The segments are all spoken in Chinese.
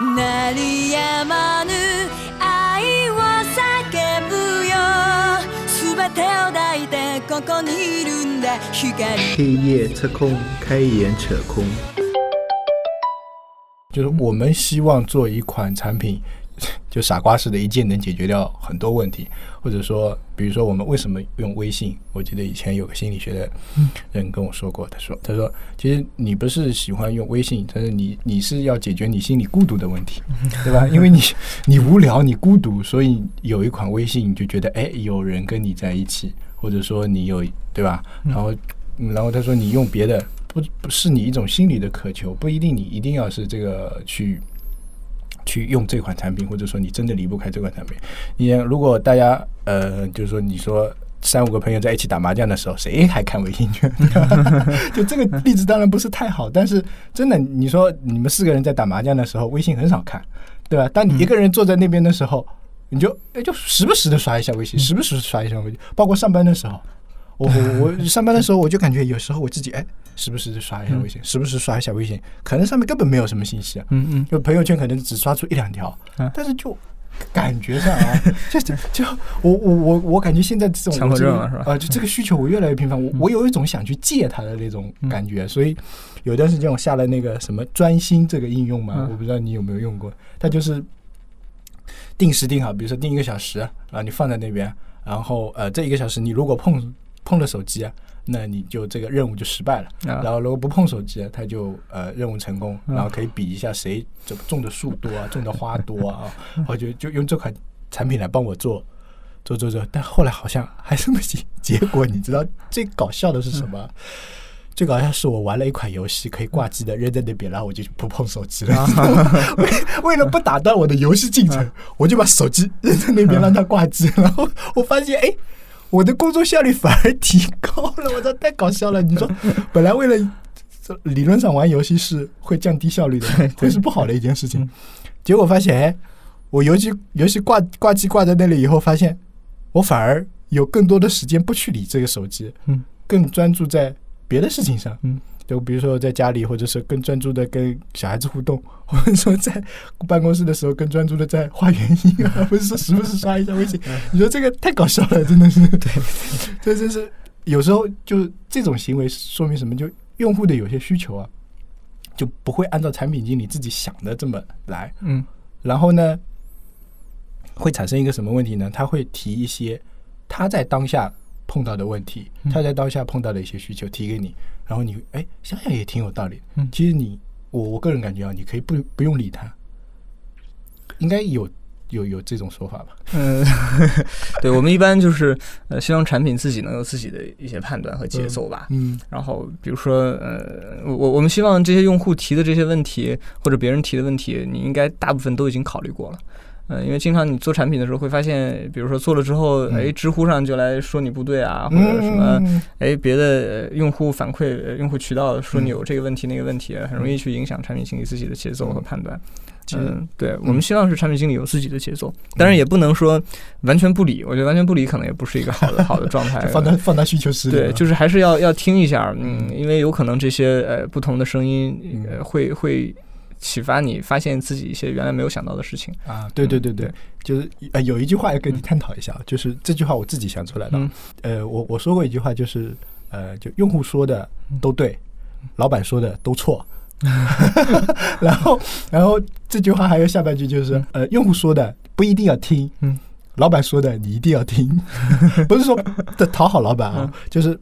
鳴りやまぬ愛を叫ぶよ全てを抱いてここにいるんだ光黑夜测空，开眼扯空。就是我们希望做一款产品， 就傻瓜式的一键能解决掉很多问题，或者说，比如说我们为什么用微信？我记得以前有个心理学的人跟我说过，他说，他说，其实你不是喜欢用微信，但是你你是要解决你心里孤独的问题，对吧？因为你你无聊，你孤独，所以有一款微信，你就觉得哎，有人跟你在一起，或者说你有对吧？然后，嗯然后他说你用别的。不不是你一种心理的渴求，不一定你一定要是这个去去用这款产品，或者说你真的离不开这款产品。你如果大家呃，就是说你说三五个朋友在一起打麻将的时候，谁还看微信圈？就这个例子当然不是太好，但是真的，你说你们四个人在打麻将的时候，微信很少看，对吧？当你一个人坐在那边的时候，你就哎就时不时的刷一下微信，时不时刷一下微信，包括上班的时候。我我我上班的时候，我就感觉有时候我自己哎，时不时的刷一下微信，时不时刷一下微信，可能上面根本没有什么信息啊，嗯嗯，就朋友圈可能只刷出一两条，但是就感觉上啊，就就我我我我感觉现在这种强迫症了是吧？啊，就这个需求我越来越频繁，我我有一种想去戒它的那种感觉，所以有段时间我下了那个什么专心这个应用嘛，我不知道你有没有用过，它就是定时定好，比如说定一个小时啊，你放在那边，然后呃这一个小时你如果碰碰了手机啊，那你就这个任务就失败了。然后如果不碰手机，他就呃任务成功，然后可以比一下谁种种的树多啊，种的花多啊。我就就用这款产品来帮我做做做做，但后来好像还是没结结果。你知道最搞笑的是什么？最搞笑是我玩了一款游戏，可以挂机的，扔在那边，然后我就不碰手机了。为为了不打断我的游戏进程，我就把手机扔在那边让它挂机。然后我发现，哎。我的工作效率反而提高了，我操，太搞笑了！你说，本来为了理论上玩游戏是会降低效率的，这是不好的一件事情。结果发现，哎，我游戏游戏挂挂机挂在那里以后，发现我反而有更多的时间不去理这个手机，嗯，更专注在别的事情上，嗯。就比如说在家里，或者是更专注的跟小孩子互动，或者说在办公室的时候更专注的在画原因而，不是说时不时刷一下微信。你说这个太搞笑了，真的是。对，这真是有时候就这种行为说明什么？就用户的有些需求啊，就不会按照产品经理自己想的这么来。嗯。然后呢，会产生一个什么问题呢？他会提一些他在当下碰到的问题，他在当下碰到的一些需求提给你。然后你哎，想想也挺有道理。嗯，其实你我我个人感觉啊，你可以不不用理他，应该有有有这种说法吧？嗯，对，我们一般就是呃，希望产品自己能有自己的一些判断和节奏吧。嗯，然后比如说呃，我我们希望这些用户提的这些问题或者别人提的问题，你应该大部分都已经考虑过了。嗯，因为经常你做产品的时候会发现，比如说做了之后，哎，知乎上就来说你不对啊，或者什么，哎，别的用户反馈、用户渠道说你有这个问题那个问题，很容易去影响产品经理自己的节奏和判断。嗯，对，我们希望是产品经理有自己的节奏，当然也不能说完全不理。我觉得完全不理可能也不是一个好的好的状态。放大放大需求是，对，就是还是要要听一下，嗯，因为有可能这些呃不同的声音会会。启发你发现自己一些原来没有想到的事情啊！对对对对，就是呃有一句话要跟你探讨一下，就是这句话我自己想出来的。呃，我我说过一句话，就是呃，就用户说的都对，老板说的都错。然后然后这句话还有下半句，就是呃，用户说的不一定要听，嗯，老板说的你一定要听。不是说的 讨好老板啊，就是。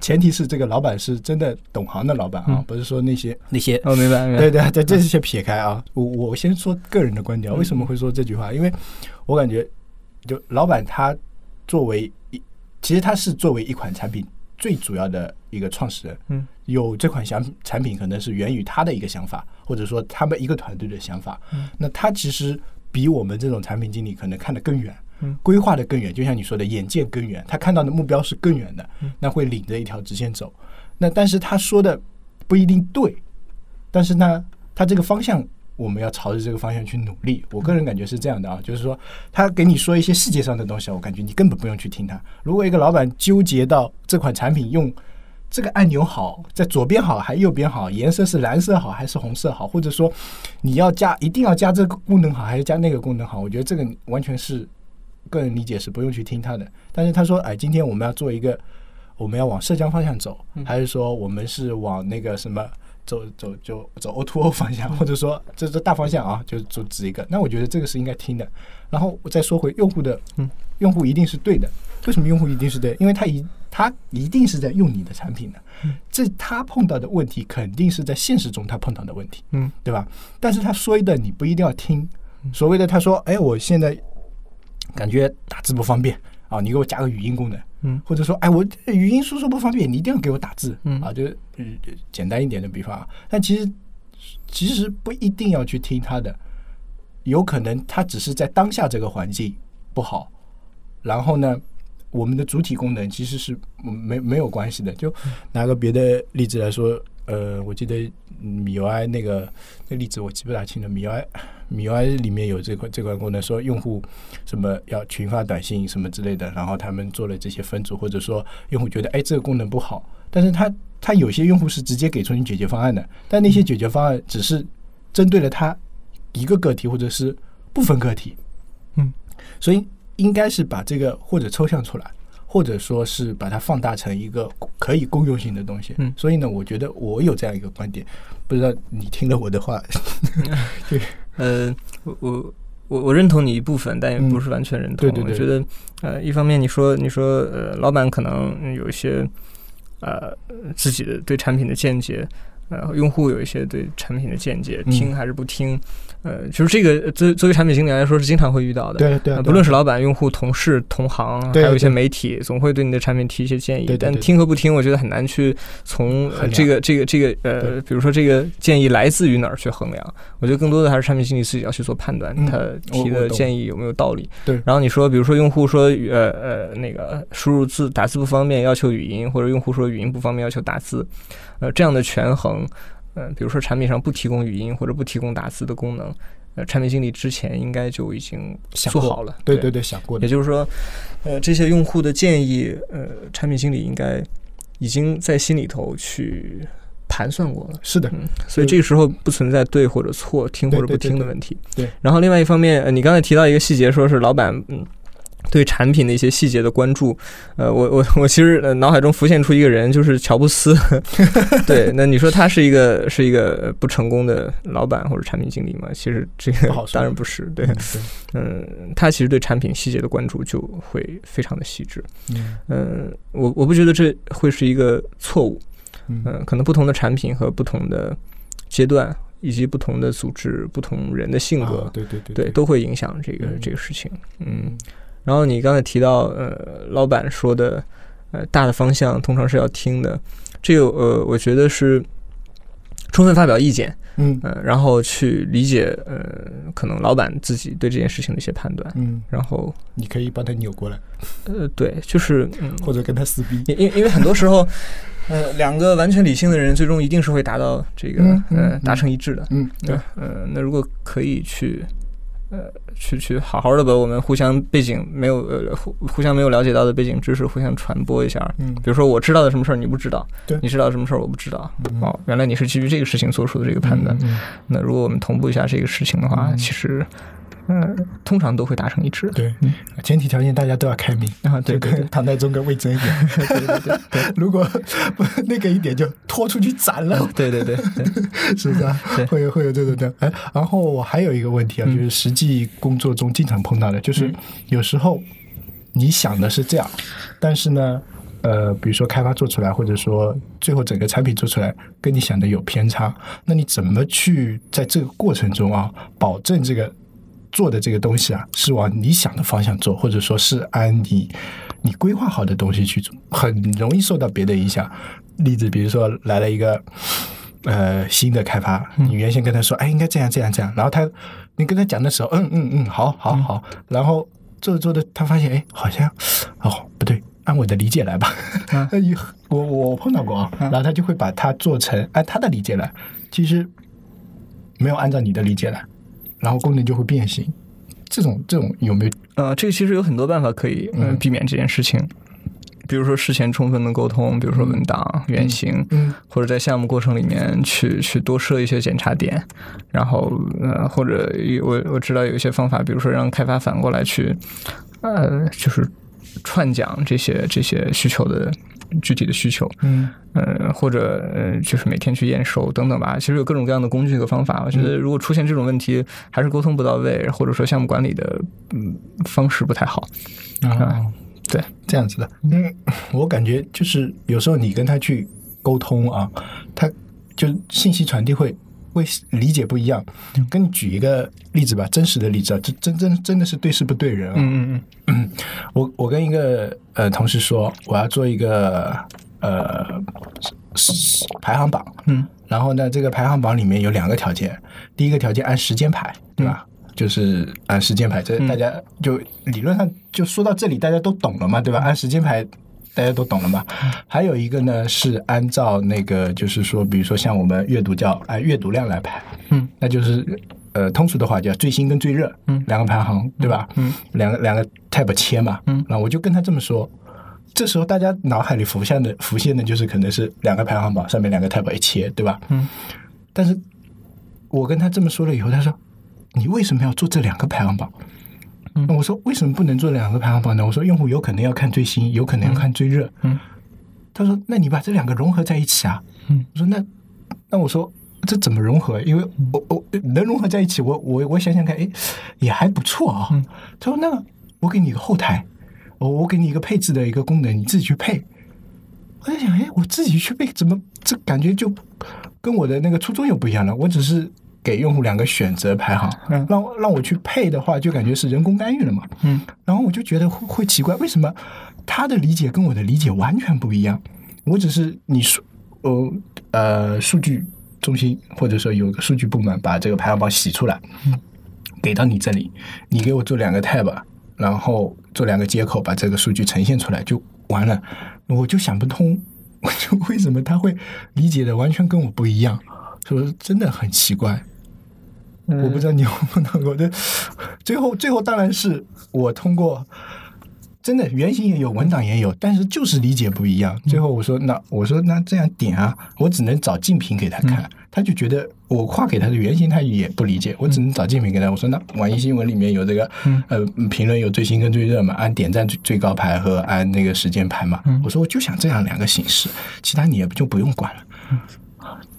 前提是这个老板是真的懂行的老板啊，不是说那些那些。哦，明白，明白。对对，这这些撇开啊，我我先说个人的观点，为什么会说这句话？因为我感觉，就老板他作为一，其实他是作为一款产品最主要的一个创始人，嗯，有这款想产品可能是源于他的一个想法，或者说他们一个团队的想法。那他其实比我们这种产品经理可能看得更远。规划的更远，就像你说的，眼界更远，他看到的目标是更远的，那会领着一条直线走。那但是他说的不一定对，但是呢，他这个方向我们要朝着这个方向去努力。我个人感觉是这样的啊，就是说他给你说一些细节上的东西，我感觉你根本不用去听他。如果一个老板纠结到这款产品用这个按钮好，在左边好还右边好，颜色是蓝色好还是红色好，或者说你要加一定要加这个功能好还是加那个功能好？我觉得这个完全是个人理解，是不用去听他的。但是他说，哎，今天我们要做一个，我们要往浙江方向走，还是说我们是往那个什么走走就走 O to O 方向，或者说这是大方向啊，就就指一个。那我觉得这个是应该听的。然后我再说回用户的，嗯，用户一定是对的。为什么用户一定是对？因为他一他一定是在用你的产品的，这他碰到的问题肯定是在现实中他碰到的问题，嗯，对吧？但是他说的你不一定要听，所谓的他说，哎，我现在感觉打字不方便啊，你给我加个语音功能，嗯，或者说，哎，我语音输出不方便，你一定要给我打字，嗯啊，就是简单一点的比方啊，但其实其实不一定要去听他的，有可能他只是在当下这个环境不好，然后呢？我们的主体功能其实是没没有关系的。就拿个别的例子来说，呃，我记得米 U I 那个那例子我记不大清了。米 U I 米 U I 里面有这块这块功能，说用户什么要群发短信什么之类的，然后他们做了这些分组，或者说用户觉得哎这个功能不好，但是他他有些用户是直接给出你解决方案的，但那些解决方案只是针对了他一个个体或者是部分个体，嗯，所以。应该是把这个或者抽象出来，或者说是把它放大成一个可以公用性的东西。嗯，所以呢，我觉得我有这样一个观点，不知道你听了我的话，对，呃，我我我我认同你一部分，但也不是完全认同。对对对，我觉得呃，一方面你说你说呃，老板可能有一些呃自己的对产品的见解，呃，用户有一些对产品的见解，听还是不听。呃，就是这个作作为产品经理来说是经常会遇到的，对对，不论是老板、用户、同事、同行，还有一些媒体，总会对你的产品提一些建议。但听和不听，我觉得很难去从这个这个这个呃，比如说这个建议来自于哪儿去衡量。我觉得更多的还是产品经理自己要去做判断，他提的建议有没有道理。对。然后你说，比如说用户说呃呃那个输入字打字不方便，要求语音，或者用户说语音不方便，要求打字，呃，这样的权衡。嗯，比如说产品上不提供语音或者不提供打字的功能，呃，产品经理之前应该就已经做好了。对对对，想过。也就是说，呃，这些用户的建议，呃，产品经理应该已经在心里头去盘算过了。是的，嗯，所以这个时候不存在对或者错、听或者不听的问题。对。然后另外一方面，呃你刚才提到一个细节，说是老板，嗯。对产品的一些细节的关注，呃，我我我其实脑海中浮现出一个人，就是乔布斯。对，那你说他是一个是一个不成功的老板或者产品经理吗？其实这个 当然不是。对，嗯，他其实对产品细节的关注就会非常的细致。嗯，我我不觉得这会是一个错误。嗯，可能不同的产品和不同的阶段，以及不同的组织、不同人的性格，对对对，对都会影响这个这个事情。嗯。然后你刚才提到，呃，老板说的，呃，大的方向通常是要听的，这个呃，我觉得是充分发表意见，嗯，呃，然后去理解，呃，可能老板自己对这件事情的一些判断，嗯，然后你可以把他扭过来，呃，对，就是嗯或者跟他撕逼，因因为很多时候，呃，两个完全理性的人，最终一定是会达到这个呃达成一致的，嗯，对，呃，那如果可以去。呃，去去好好的把我们互相背景没有呃互互相没有了解到的背景知识互相传播一下。嗯，比如说我知道的什么事儿你不知道，对，你知道什么事儿我不知道。哦，原来你是基于这个事情做出的这个判断。那如果我们同步一下这个事情的话，其实。嗯，通常都会达成一致。对，前提条件大家都要开明啊，对，跟唐太宗跟魏征一样。对对对，如果不那个一点就拖出去斩了。对对对，是不是啊？会有会有这种的。哎，然后我还有一个问题啊，就是实际工作中经常碰到的，就是有时候你想的是这样，但是呢，呃，比如说开发做出来，或者说最后整个产品做出来，跟你想的有偏差，那你怎么去在这个过程中啊，保证这个？做的这个东西啊，是往你想的方向做，或者说是按你你规划好的东西去做，很容易受到别的影响。例子，比如说来了一个呃新的开发，你原先跟他说，哎，应该这样这样这样，然后他你跟他讲的时候，嗯嗯嗯，好好好，然后做着做着，他发现，哎，好像哦不对，按我的理解来吧。我我碰到过啊，然后他就会把它做成按他的理解来，其实没有按照你的理解来。然后功能就会变形，这种这种有没有？呃，这个其实有很多办法可以嗯。避免这件事情。比如说事前充分的沟通，比如说文档、原型，嗯。或者在项目过程里面去去多设一些检查点，然后呃，或者我我知道有一些方法，比如说让开发反过来去呃，就是串讲这些这些需求的具体的需求，嗯呃，或者呃，就是每天去验收等等吧。其实有各种各样的工具和方法。我觉得如果出现这种问题，还是沟通不到位，或者说项目管理的嗯方式不太好。啊，对，这样子的。嗯，我感觉就是有时候你跟他去沟通啊，他就信息传递会会理解不一样。跟你举一个例子吧，真实的例子啊，这真真真的是对事不对人啊。嗯嗯我我跟一个呃同事说，我要做一个呃是排行榜，嗯然后呢，这个排行榜里面有两个条件，第一个条件按时间排，对吧？就是按时间排，这大家就理论上就说到这里，大家都懂了嘛，对吧？按时间排。大家都懂了嘛？还有一个呢是按照那个，就是说，比如说像我们阅读叫按阅读量来排，嗯，那就是呃通俗的话叫最新跟最热，嗯。两个排行，对吧？嗯，两个两个 tab 切嘛，嗯。然后我就跟他这么说，这时候大家脑海里浮现的浮现的就是可能是两个排行榜上面两个 tab 一切，对吧？嗯，但是我跟他这么说了以后，他说你为什么要做这两个排行榜？嗯我说为什么不能做两个排行榜呢？我说用户有可能要看最新，有可能要看最热。嗯他说那你把这两个融合在一起啊。嗯我说那那我说这怎么融合？因为我我能融合在一起，我我我想想看，哎，也还不错啊。嗯他说那我给你一个后台，我我给你一个配置的一个功能，你自己去配。我在想，哎，我自己去配，怎么这感觉就跟我的那个初衷又不一样了？我只是给用户两个选择排行，嗯让让我去配的话，就感觉是人工干预了嘛。嗯然后我就觉得会会奇怪，为什么他的理解跟我的理解完全不一样？我只是你数呃呃数据中心或者说有个数据部门把这个排行榜洗出来，给到你这里，你给我做两个 tab，然后做两个接口把这个数据呈现出来就完了。我就想不通，我 就为什么他会理解的完全跟我不一样？说真的很奇怪。嗯，我不知道你有没有碰到过的。最后，最后当然是我通过，真的原型也有，文档也有，但是就是理解不一样。最后我说那我说那这样点啊，我只能找竞品给他看，他就觉得我画给他的原型他也不理解，我只能找竞品给他。我说那网易新闻里面有这个呃评论有最新跟最热嘛，按点赞最最高排和按那个时间排嘛。我说我就想这样两个形式，其他你也就不用管了，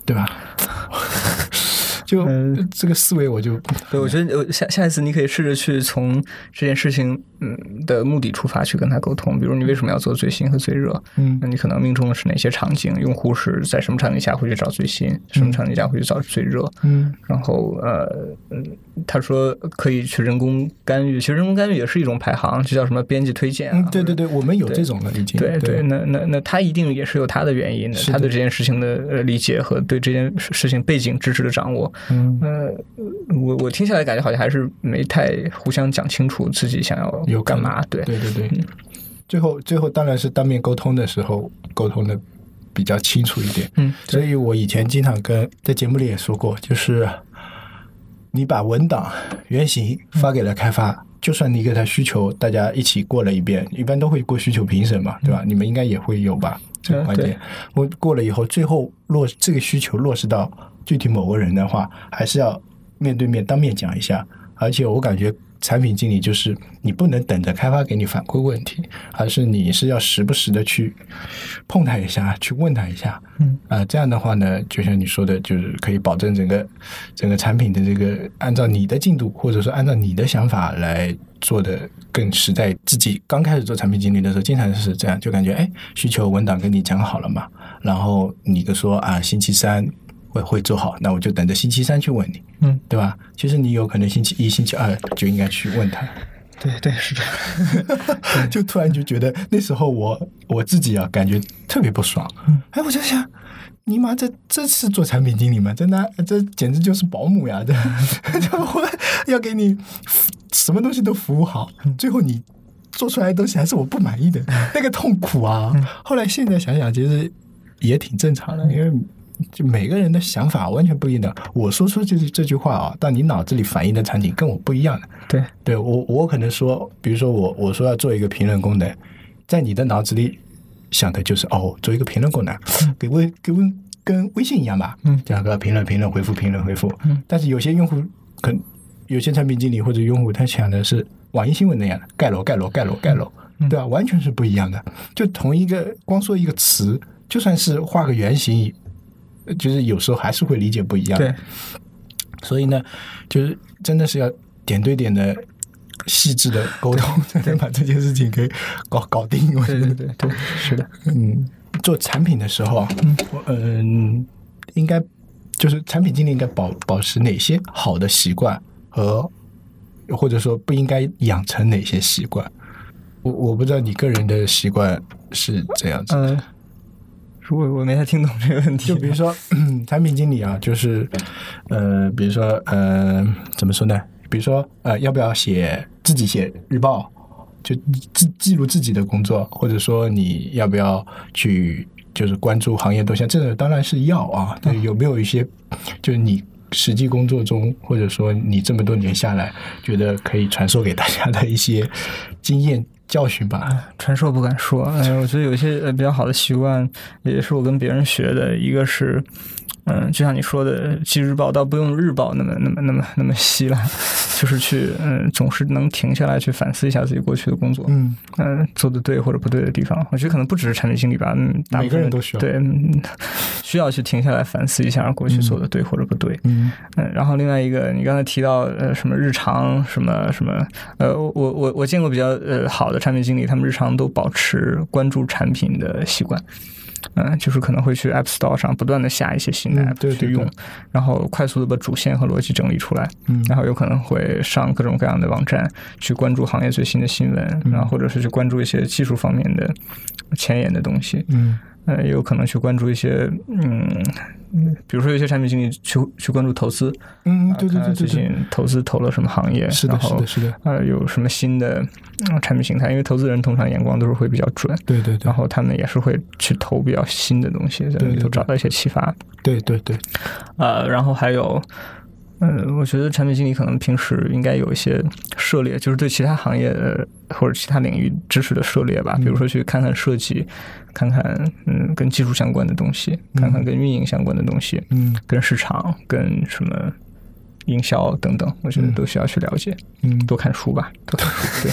对吧？就嗯这个思维我就对，我觉得呃下下一次你可以试着去从这件事情嗯的目的出发去跟他沟通，比如你为什么要做最新和最热？嗯那你可能命中的是哪些场景？用户是在什么场景下会去找最新？什么场景下会去找最热？嗯然后呃，嗯，他说可以去人工干预，其实人工干预也是一种排行，就叫什么编辑推荐、啊嗯，对对对。我们有这种的已经。对对，那那那他一定也是有他的原因的，他对这件事情的呃理解和对这件事情背景知识的掌握，嗯，呃，我我听下来感觉好像还是没太互相讲清楚自己想要有干嘛，对，对对对。最后最后当然是当面沟通的时候沟通的比较清楚一点。嗯，所以我以前经常跟在节目里也说过，就是你把文档原型发给了开发，就算你给他需求，大家一起过了一遍，一般都会过需求评审嘛，对吧？你们应该也会有吧？这个嗯环节对，我过了以后，最后落这个需求落实到具体某个人的话，还是要面对面当面讲一下。而且我感觉产品经理就是你不能等着开发给你反馈问题，而是你是要时不时的去碰他一下，去问他一下。嗯，啊、这样的话呢，就像你说的，就是可以保证整个整个产品的这个按照你的进度，或者说按照你的想法来做的更实在。自己刚开始做产品经理的时候，经常是这样，就感觉哎，需求文档跟你讲好了嘛，然后你就说啊，星期三会会做好，那我就等着星期三去问你，嗯，对吧？其实你有可能星期一、星期二就应该去问他。对对是这样，就突然就觉得那时候我我自己啊，感觉特别不爽。哎，我就想，尼玛，这这是做产品经理吗？真的这简直就是保姆呀！这 这我要给你什么东西都服务好，最后你做出来的东西还是我不满意的，那个痛苦啊！后来现在想想，其实也挺正常的，因为。就每个人的想法完全不一样的，我说出这这句话啊，但你脑子里反映的场景跟我不一样的。对，对我，我可能说，比如说我我说要做一个评论功能，在你的脑子里想的就是哦，做一个评论功能，给微给微跟微信一样吧，嗯这样个评论评论回复评论回复。嗯但是有些用户可有些产品经理或者用户他想的是网易新闻那样的盖楼盖楼盖楼盖楼，嗯对吧？完全是不一样的。就同一个光说一个词，就算是画个圆形，呃就是有时候还是会理解不一样。对，所以呢，就是真的是要点对点的、细致的沟通，才能把这件事情给搞搞定。我觉得对对对对，是的，嗯，做产品的时候，嗯，嗯，应该就是产品经理应该保保持哪些好的习惯和，或者说不应该养成哪些习惯？我我不知道你个人的习惯是这样子的。呃，我我没太听懂这个问题。就比如说产品经理啊，就是呃，比如说呃，怎么说呢？比如说呃，要不要写自己写日报，就记记录自己的工作，或者说你要不要去就是关注行业动向？这个当然是要啊。对，有没有一些就是你实际工作中，或者说你这么多年下来，觉得可以传授给大家的一些经验教训吧？传授不敢说，哎，我觉得有些比较好的习惯，也是我跟别人学的。一个是，嗯、就像你说的，记日报倒不用日报那么那么那么那么稀了，就是去嗯、总是能停下来去反思一下自己过去的工作，嗯，嗯、做的对或者不对的地方。我觉得可能不只是产品经理吧，嗯，每个人都需要对，嗯需要去停下来反思一下过去做的对或者不对。嗯嗯，然后另外一个，你刚才提到呃什么日常什么什么，呃，我我我见过比较呃好的产品经理，他们日常都保持关注产品的习惯。嗯，就是可能会去 App Store 上不断的下一些新对对去用，对。然后快速的把主线和逻辑整理出来，嗯。然后有可能会上各种各样的网站去关注行业最新的新闻，嗯。然后或者是去关注一些技术方面的前沿的东西。嗯呃，也有可能去关注一些，嗯，嗯比如说有些产品经理去去关注投资，嗯，对对对对对最，近投资投了什么行业，是的，是的，是的，呃有什么新的、嗯产品形态，因为投资人通常眼光都是会比较准，对对对然，后他们也是会去投比较新的东西，在里头找到一些启发。对对对，呃，然后还有。嗯，我觉得产品经理可能平时应该有一些涉猎，就是对其他行业的或者其他领域知识的涉猎吧。比如说去看看设计，看看嗯跟技术相关的东西，看看跟运营相关的东西，嗯。跟市场、跟什么营销等等，我觉得嗯都需要去了解，嗯，多看书吧，多看书。对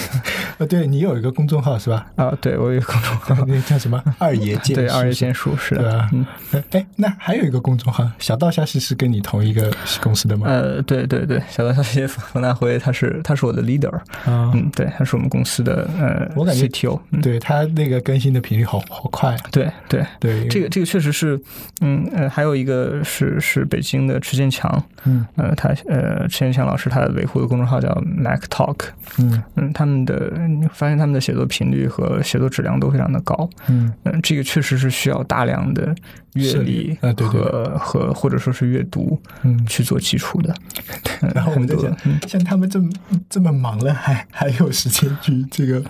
呃，对你有一个公众号是吧？啊，对我有一个公众号，那叫什么？二爷剑对二爷剑。剑术是对啊，的嗯，哎，那还有一个公众号，小道消息是跟你同一个公司的吗？呃，对对对，小道消息冯大辉他是他是我的 leader，啊，嗯，对，他是我们公司的呃我感觉 CTO，嗯，对他那个更新的频率好好快啊。对对。对，这个这个确实是，嗯呃，还有一个是是北京的池建强，嗯呃，他呃池建强老师他维护的公众号叫 Mac Talk，嗯嗯，他们的你发现他们的写作频率和写作质量都非常的高，嗯嗯，这个确实是需要大量的阅涉历猎啊和和或者说是阅读嗯。去做基础的。嗯然后我们在很多讲嗯，像他们这么这么忙了，还还有时间去这个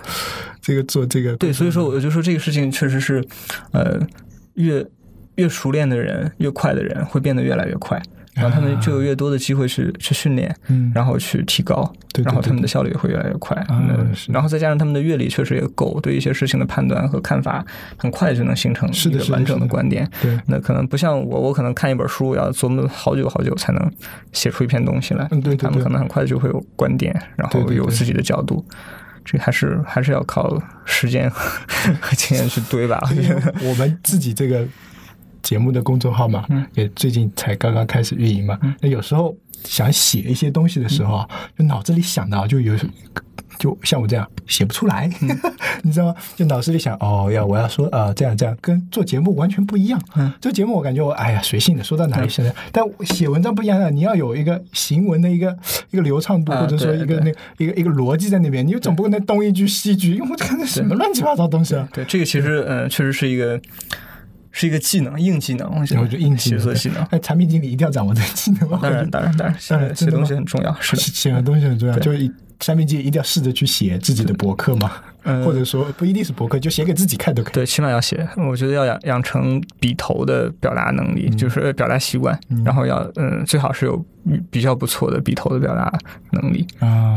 这个做这个？对，所以说我就说这个事情确实是，呃，越越熟练的人，越快的人会变得越来越快，然后他们就有越多的机会去去训练，嗯，然后去提高，对对然后他们的效率也会越来越快。然后再加上他们的阅历确实也够，对一些事情的判断和看法很快就能形成一个完整是的的观点。对，那可能不像我，我可能看一本书要琢磨好久好久才能写出一篇东西来。嗯对他们可能很快就会有观点，然后有自己的角度。这还是还是要靠时间 和经验去堆吧。我们自己这个节目的公众号嘛，嗯也最近才刚刚开始运营嘛。那有时候想写一些东西的时候啊，就脑子里想到就有。就像我这样写不出来，嗯 你知道吗？就脑子里想哦，要我要说啊、呃这样这样，跟做节目完全不一样。嗯，做节目我感觉我哎呀随性的，说到哪里是哪里。但写文章不一样啊，你要有一个行文的一个一个流畅度，啊或者说一个那一个一个逻辑在那边，你总不可能东一句西一句，因为我看那什么乱七八糟东西啊。对这个其实呃确实是一个是一个技能，硬技能。我觉得硬技能写作技能。哎，产品经理一定要掌握这个技能吗？当然，当然，当然，写写东西很重要。是的，写写的东西很重要，就是产品经理一定要试着去写自己的博客嘛，嗯或者说不一定是博客，就写给自己看都可以。对，起码要写。我觉得要养养成笔头的表达能力，就是呃表达习惯，然后要嗯，最好是有比较不错的笔头的表达能力。啊，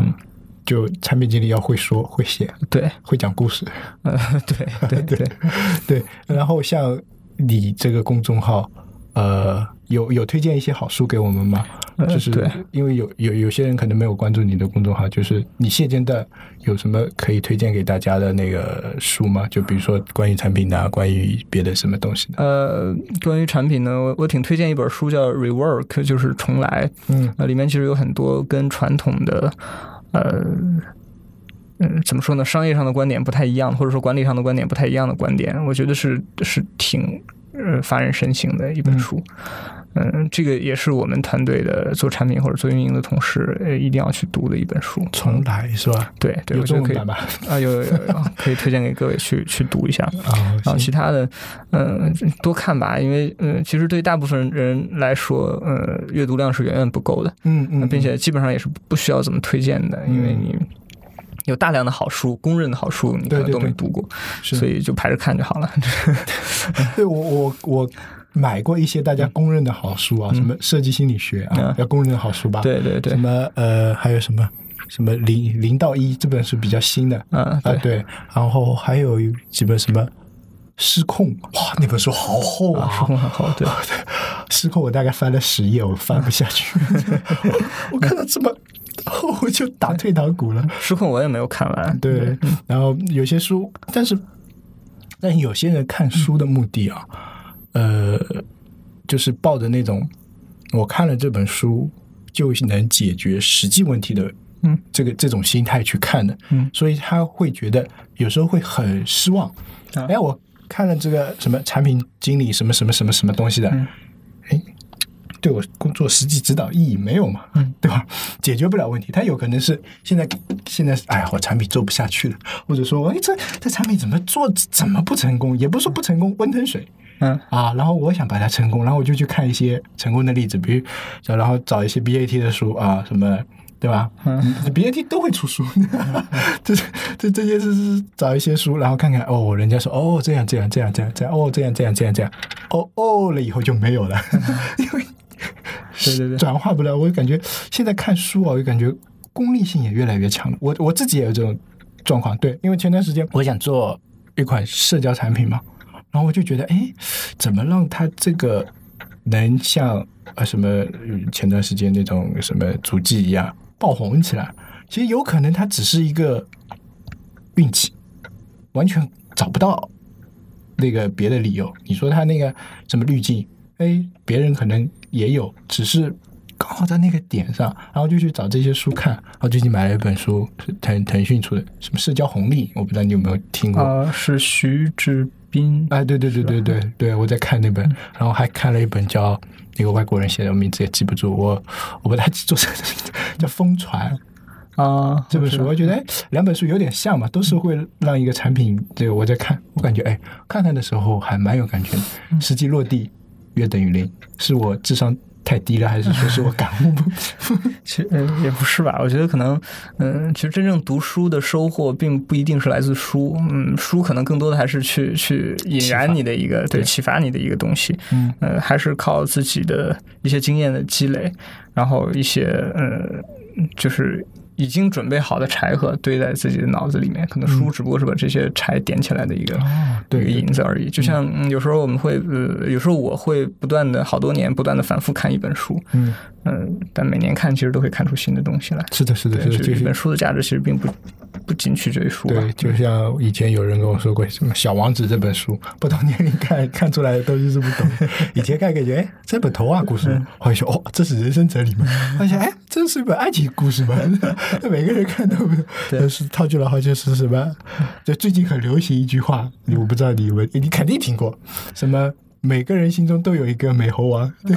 就产品经理要会说会写对，会讲故事，呃，对对 对，对。然后像你这个公众号，呃，有有推荐一些好书给我们吗？呃就是对因为有有有些人可能没有关注你的公众号，就是你现阶段有什么可以推荐给大家的那个书吗？就比如说关于产品的、啊，关于别的什么东西的？呃，关于产品呢，我我挺推荐一本书叫《Rework》，就是重来。嗯呃，里面其实有很多跟传统的呃。嗯，怎么说呢？商业上的观点不太一样，或者说管理上的观点不太一样的观点，我觉得是是挺呃发人深省的一本书。嗯、这个也是我们团队的做产品或者做运营的同事呃一定要去读的一本书。重来是吧？对对，有我觉得可以？啊，有有有有，可以推荐给各位去去读一下。啊，然后其他的，嗯、多看吧，因为嗯、呃其实对大部分人来说，呃，阅读量是远远不够的，嗯嗯，并且基本上也是不不需要怎么推荐的，因为你有大量的好书，公认的好书，你都没读过，是。所以就排着看就好了。对我我我买过一些大家公认的好书啊，什么设计心理学啊嗯，要公认的好书吧？，对对对。什，么呃，还有什么什么零零到一这本是比较新的嗯，啊，对。对，然后还有几本什么失控，哇，那本书好厚啊，啊书，很厚，对，失控我大概翻了十页，我翻不下去，我看到这么厚 我就打退堂鼓了。书控我也没有看完，对，然后有些书，但是但有些人看书的目的啊，呃，就是抱着那种我看了这本书就能解决实际问题的，嗯，这个这种心态去看的，嗯，所以他会觉得有时候会很失望。啊哎，我看了这个什么产品经理什么什么什么什么东西的。对我工作实际指导意义没有嘛？嗯，对吧？解决不了问题，他有可能是现在现在，哎呀，我产品做不下去了，或者说，哎，这这产品怎么做怎么不成功？也不是说不成功，温吞水嗯啊。然后我想把它成功，然后我就去看一些成功的例子，比如，然后找一些 BAT 的书啊，什么。对吧？嗯，BAT 都会出书，这这这些是是找一些书，然后看看哦，人家说哦这样这样这样这样这样哦这样这样这样这样哦哦了以后就没有了，因为 对对对转化不了。我就感觉现在看书啊，我就感觉功利性也越来越强了。我我自己也有这种状况，对，因为前段时间我想做一款社交产品嘛，然后我就觉得，哎，怎么让它这个能像啊什么前段时间那种什么足迹一样爆红起来？其实有可能它只是一个运气，完全找不到那个别的理由。你说它那个什么滤镜，哎，别人可能也有，只是刚好在那个点上，然后就去找这些书看。然后最近买了一本书，是腾腾讯出的，什么社交红利，我不知道你有没有听过。啊，是徐志斌，哎，对对对对对对，我在看那本，然后还看了一本叫那个外国人写的，我名字也记不住，我我不太记住成叫《疯传》啊，这本书，我觉得哎，两本书有点像嘛，都是会让一个产品，这个我在看，我感觉哎，看看的时候还蛮有感觉的，实际落地约等于零，是我智商太低了，还是说是我感悟不？其实呃也不是吧，我觉得可能，嗯、其实真正读书的收获并不一定是来自书，嗯，书可能更多的还是去去引燃你的一个对对启发你的一个东西，嗯呃，还是靠自己的一些经验的积累，然后一些呃，就是已经准备好的柴禾堆在自己的脑子里面，可能书只不过是把这些柴点起来的一个、一个引子而已。就像、嗯、有时候我们会呃，有时候我会不断的好多年不断的反复看一本书，嗯，嗯，但每年看其实都会看出新的东西来。是的，是的，对，是的，就是。一本书的价值其实并不不仅取决于书吧。对，就像以前有人跟我说过，什么《小王子》这本书，不同年龄看看出来的东西是不同。以前看感觉，哎，这本童话故事吗，后来说，哦，这是人生哲理吗？发现，哎，这是一本爱情故事吗？每个人看都不对是套句老话，就是什么？就最近很流行一句话，我不知道你有没有，你肯定听过，什么？每个人心中都有一个美猴王，对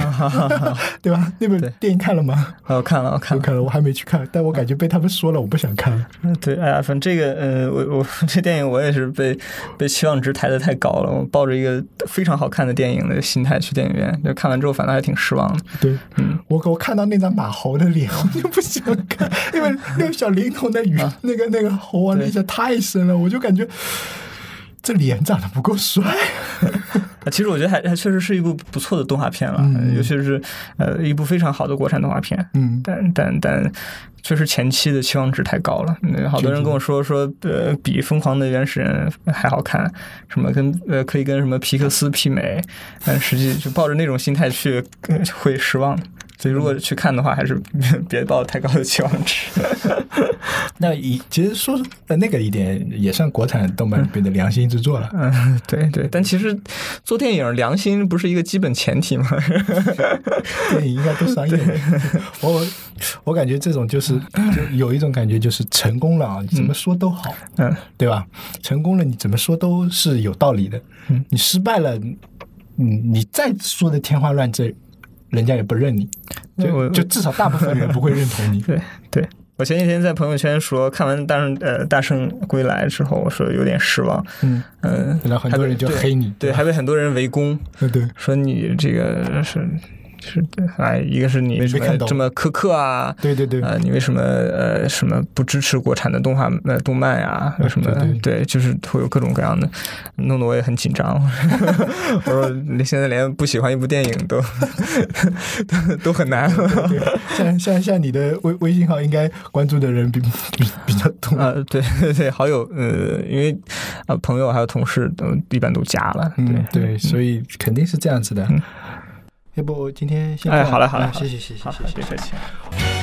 对吧？那本对电影看了吗？啊我看了，我看了。我看了，我还没去看，但我感觉被他们说了，我不想看了。对，哎呀，反正这个，呃，我我这电影我也是被被期望值抬得太高了，我抱着一个非常好看的电影的心态去电影院，就看完之后反倒还挺失望的。对，嗯我我看到那张马猴的脸，我就不想看，因为那个小灵童的语，那个那个猴王的印象太深了，我就感觉这脸长得不够帅。啊，其实我觉得还还确实是一部不错的动画片了，嗯尤其是呃一部非常好的国产动画片。嗯但但但确实前期的期望值太高了，嗯好多人跟我说说，呃，比《疯狂的原始人》还好看，什么跟呃可以跟什么皮克斯媲美，但实际就抱着那种心态去，呃会失望。所以如果去看的话，还是 别抱太高的期望值。那以其实说呃那个一点也算国产动漫里面的良心之作了。嗯，对对，但其实做电影良心不是一个基本前提吗？电影应该都商业。我我感觉这种就是就有一种感觉就是成功了啊，你怎么说都好，嗯对吧？成功了，你怎么说都是有道理的。嗯你失败了，嗯，你再说的天花乱坠，人家也不认你，我就就至少大部分人不会认同你。对对，我前几天在朋友圈说，看完大圣呃大圣归来之后，我说有点失望。嗯，嗯，然后很多人就黑你，对，吧？还被很多人围攻，对 对，说你这个是是的哎，一个是你为什么这么苛刻啊？对对对，呃，你为什么呃什么不支持国产的动画呃动漫呀？为什么对对就是会有各种各样的，弄得我也很紧张。我说你现在连不喜欢一部电影都都都很难。对像像像你的微微信号应该关注的人比比比较多。呃，对对 对，好友呃，因为呃朋友还有同事都一般都加了，对嗯，对，所以肯定是这样子的嗯。要不今天先哎，好嘞好了，啊好了谢谢谢谢谢谢别。客气。